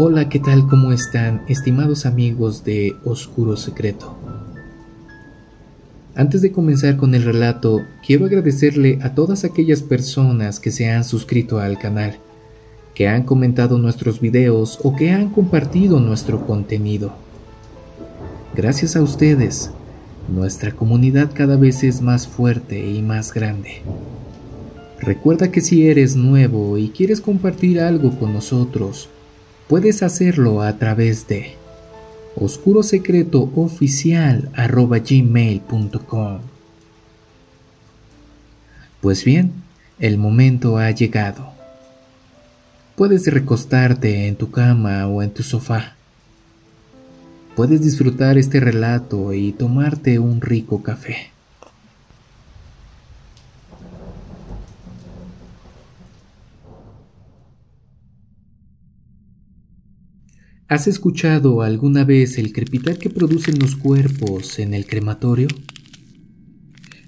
Hola, ¿qué tal? ¿Cómo están, estimados amigos de Oscuro Secreto? Antes de comenzar con el relato, quiero agradecerle a todas aquellas personas que se han suscrito al canal, que han comentado nuestros videos o que han compartido nuestro contenido. Gracias a ustedes, nuestra comunidad cada vez es más fuerte y más grande. Recuerda que si eres nuevo y quieres compartir algo con nosotros, puedes hacerlo a través de oscurosecretooficial.gmail.com Pues bien, el momento ha llegado. Puedes recostarte en tu cama o en tu sofá. Puedes disfrutar este relato y tomarte un rico café. ¿Has escuchado alguna vez el crepitar que producen los cuerpos en el crematorio?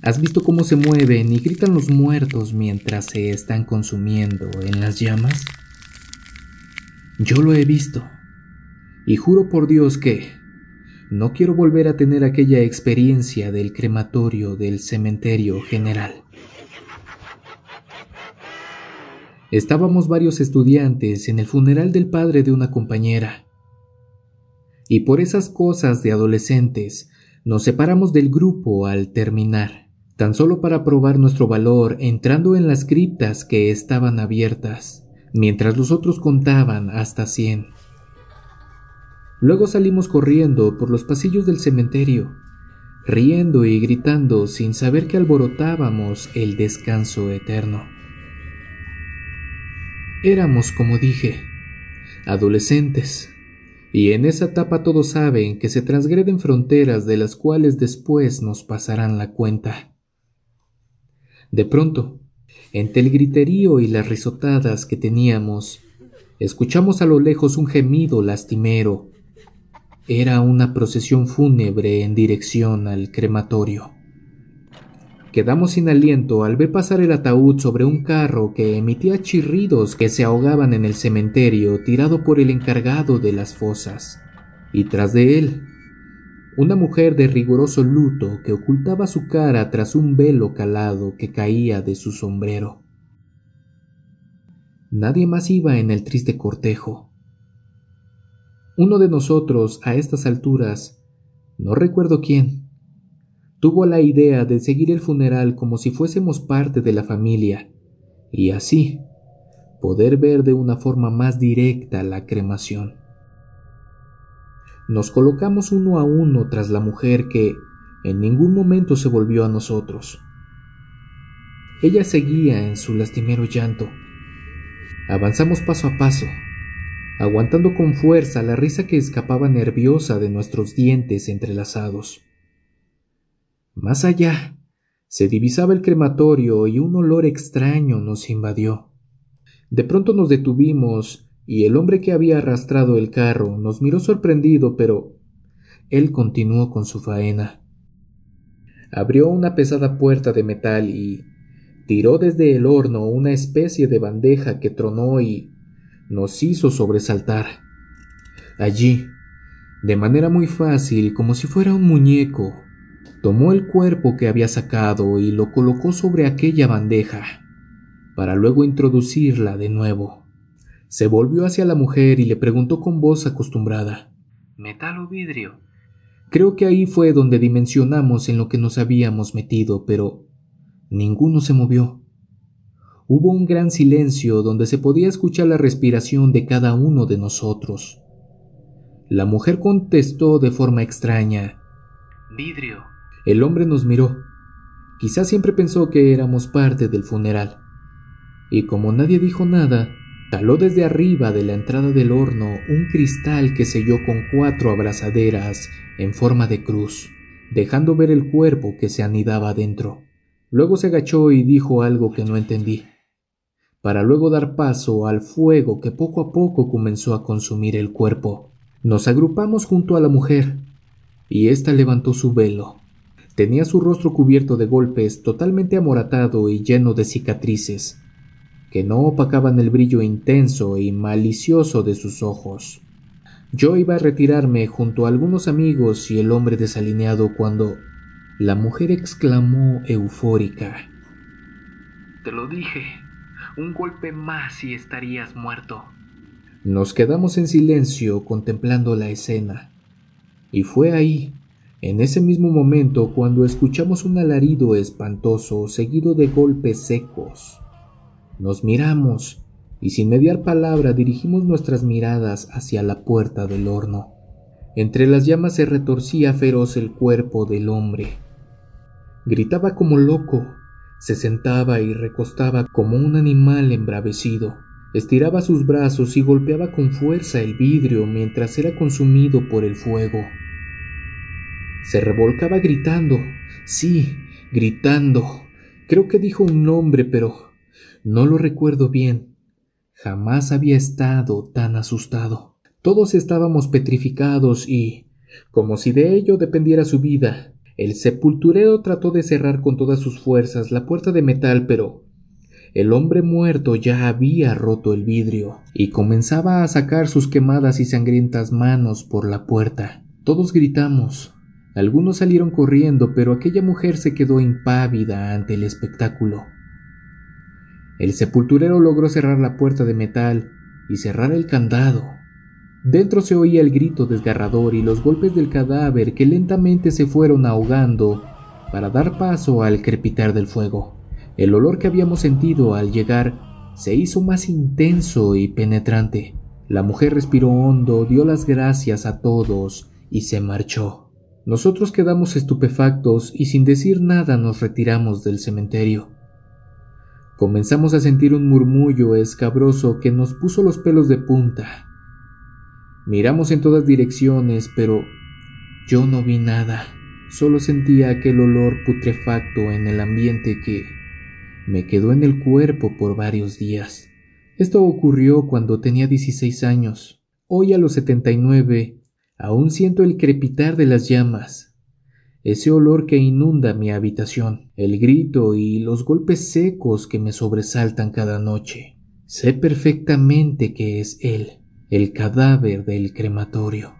¿Has visto cómo se mueven y gritan los muertos mientras se están consumiendo en las llamas? Yo lo he visto. Y juro por Dios que no quiero volver a tener aquella experiencia del crematorio del cementerio general. Estábamos varios estudiantes en el funeral del padre de una compañera y por esas cosas de adolescentes nos separamos del grupo al terminar, tan solo para probar nuestro valor entrando en las criptas que estaban abiertas, mientras los otros contaban hasta cien. Luego salimos corriendo por los pasillos del cementerio, riendo y gritando sin saber que alborotábamos el descanso eterno. Éramos, como dije, adolescentes, y en esa etapa todos saben que se transgreden fronteras de las cuales después nos pasarán la cuenta. De pronto, entre el griterío y las risotadas que teníamos, escuchamos a lo lejos un gemido lastimero. Era una procesión fúnebre en dirección al crematorio. Quedamos sin aliento al ver pasar el ataúd sobre un carro que emitía chirridos que se ahogaban en el cementerio tirado por el encargado de las fosas. Y tras de él, una mujer de riguroso luto que ocultaba su cara tras un velo calado que caía de su sombrero. Nadie más iba en el triste cortejo. Uno de nosotros, a estas alturas, no recuerdo quién, tuvo la idea de seguir el funeral como si fuésemos parte de la familia, y así poder ver de una forma más directa la cremación. Nos colocamos uno a uno tras la mujer que en ningún momento se volvió a nosotros. Ella seguía en su lastimero llanto. Avanzamos paso a paso, aguantando con fuerza la risa que escapaba nerviosa de nuestros dientes entrelazados. Más allá, se divisaba el crematorio y un olor extraño nos invadió. De pronto nos detuvimos y el hombre que había arrastrado el carro nos miró sorprendido, pero él continuó con su faena. Abrió una pesada puerta de metal y tiró desde el horno una especie de bandeja que tronó y nos hizo sobresaltar. Allí, de manera muy fácil, como si fuera un muñeco, Tomó el cuerpo que había sacado y lo colocó sobre aquella bandeja, para luego introducirla de nuevo. Se volvió hacia la mujer y le preguntó con voz acostumbrada ¿Metal o vidrio? Creo que ahí fue donde dimensionamos en lo que nos habíamos metido, pero ninguno se movió. Hubo un gran silencio donde se podía escuchar la respiración de cada uno de nosotros. La mujer contestó de forma extraña Vidrio. El hombre nos miró. Quizás siempre pensó que éramos parte del funeral. Y como nadie dijo nada, taló desde arriba de la entrada del horno un cristal que selló con cuatro abrazaderas en forma de cruz, dejando ver el cuerpo que se anidaba dentro. Luego se agachó y dijo algo que no entendí, para luego dar paso al fuego que poco a poco comenzó a consumir el cuerpo. Nos agrupamos junto a la mujer, y ésta levantó su velo. Tenía su rostro cubierto de golpes, totalmente amoratado y lleno de cicatrices. que no opacaban el brillo intenso y malicioso de sus ojos. Yo iba a retirarme junto a algunos amigos y el hombre desalineado cuando la mujer exclamó eufórica. Te lo dije, un golpe más y estarías muerto. Nos quedamos en silencio contemplando la escena. Y fue ahí, en ese mismo momento, cuando escuchamos un alarido espantoso seguido de golpes secos. Nos miramos y sin mediar palabra dirigimos nuestras miradas hacia la puerta del horno. Entre las llamas se retorcía feroz el cuerpo del hombre. Gritaba como loco, se sentaba y recostaba como un animal embravecido. Estiraba sus brazos y golpeaba con fuerza el vidrio mientras era consumido por el fuego. Se revolcaba gritando, sí, gritando. Creo que dijo un nombre, pero no lo recuerdo bien. Jamás había estado tan asustado. Todos estábamos petrificados y, como si de ello dependiera su vida, el sepulturero trató de cerrar con todas sus fuerzas la puerta de metal, pero el hombre muerto ya había roto el vidrio y comenzaba a sacar sus quemadas y sangrientas manos por la puerta. Todos gritamos. Algunos salieron corriendo, pero aquella mujer se quedó impávida ante el espectáculo. El sepulturero logró cerrar la puerta de metal y cerrar el candado. Dentro se oía el grito desgarrador y los golpes del cadáver que lentamente se fueron ahogando para dar paso al crepitar del fuego. El olor que habíamos sentido al llegar se hizo más intenso y penetrante. La mujer respiró hondo, dio las gracias a todos y se marchó. Nosotros quedamos estupefactos y sin decir nada nos retiramos del cementerio. Comenzamos a sentir un murmullo escabroso que nos puso los pelos de punta. Miramos en todas direcciones, pero yo no vi nada. Solo sentía aquel olor putrefacto en el ambiente que me quedó en el cuerpo por varios días. Esto ocurrió cuando tenía 16 años. Hoy a los 79 aún siento el crepitar de las llamas ese olor que inunda mi habitación, el grito y los golpes secos que me sobresaltan cada noche. Sé perfectamente que es él, el cadáver del crematorio.